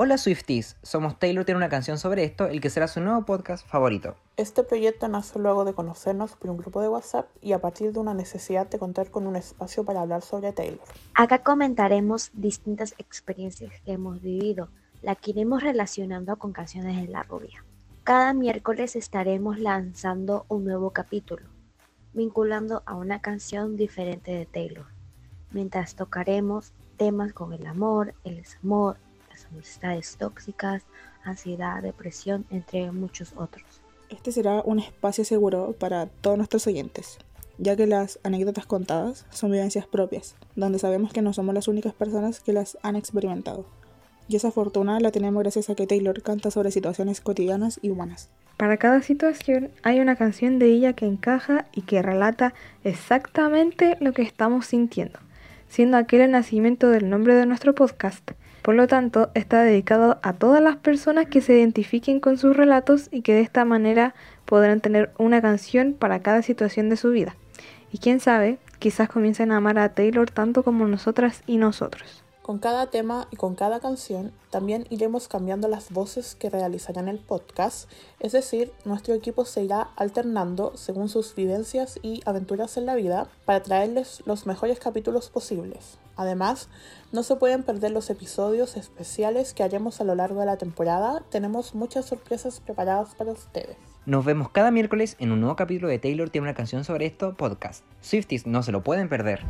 Hola Swifties, somos Taylor tiene una canción sobre esto, el que será su nuevo podcast favorito. Este proyecto nace luego de conocernos por un grupo de WhatsApp y a partir de una necesidad de contar con un espacio para hablar sobre Taylor. Acá comentaremos distintas experiencias que hemos vivido, la que iremos relacionando con canciones de la rubia. Cada miércoles estaremos lanzando un nuevo capítulo, vinculando a una canción diferente de Taylor, mientras tocaremos temas con el amor, el desamor, amistades tóxicas, ansiedad, depresión, entre muchos otros. Este será un espacio seguro para todos nuestros oyentes, ya que las anécdotas contadas son vivencias propias, donde sabemos que no somos las únicas personas que las han experimentado. Y esa fortuna la tenemos gracias a que Taylor canta sobre situaciones cotidianas y humanas. Para cada situación hay una canción de ella que encaja y que relata exactamente lo que estamos sintiendo, siendo aquel el nacimiento del nombre de nuestro podcast. Por lo tanto, está dedicado a todas las personas que se identifiquen con sus relatos y que de esta manera podrán tener una canción para cada situación de su vida. Y quién sabe, quizás comiencen a amar a Taylor tanto como nosotras y nosotros. Con cada tema y con cada canción también iremos cambiando las voces que realizarán el podcast, es decir, nuestro equipo se irá alternando según sus vivencias y aventuras en la vida para traerles los mejores capítulos posibles. Además, no se pueden perder los episodios especiales que haremos a lo largo de la temporada, tenemos muchas sorpresas preparadas para ustedes. Nos vemos cada miércoles en un nuevo capítulo de Taylor tiene una canción sobre esto podcast. Swifties no se lo pueden perder.